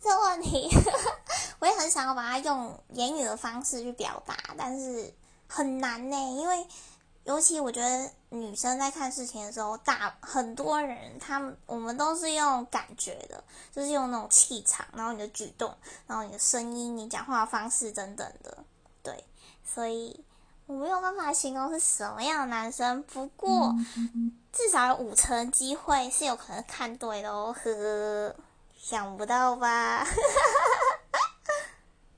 这个问题，我也很想要把它用言语的方式去表达，但是很难呢，因为尤其我觉得女生在看事情的时候，大很多人他们我们都是用感觉的，就是用那种气场，然后你的举动，然后你的声音，你讲话的方式等等的，对，所以我没有办法形容是什么样的男生，不过至少有五成机会是有可能看对的哦，呵。想不到吧？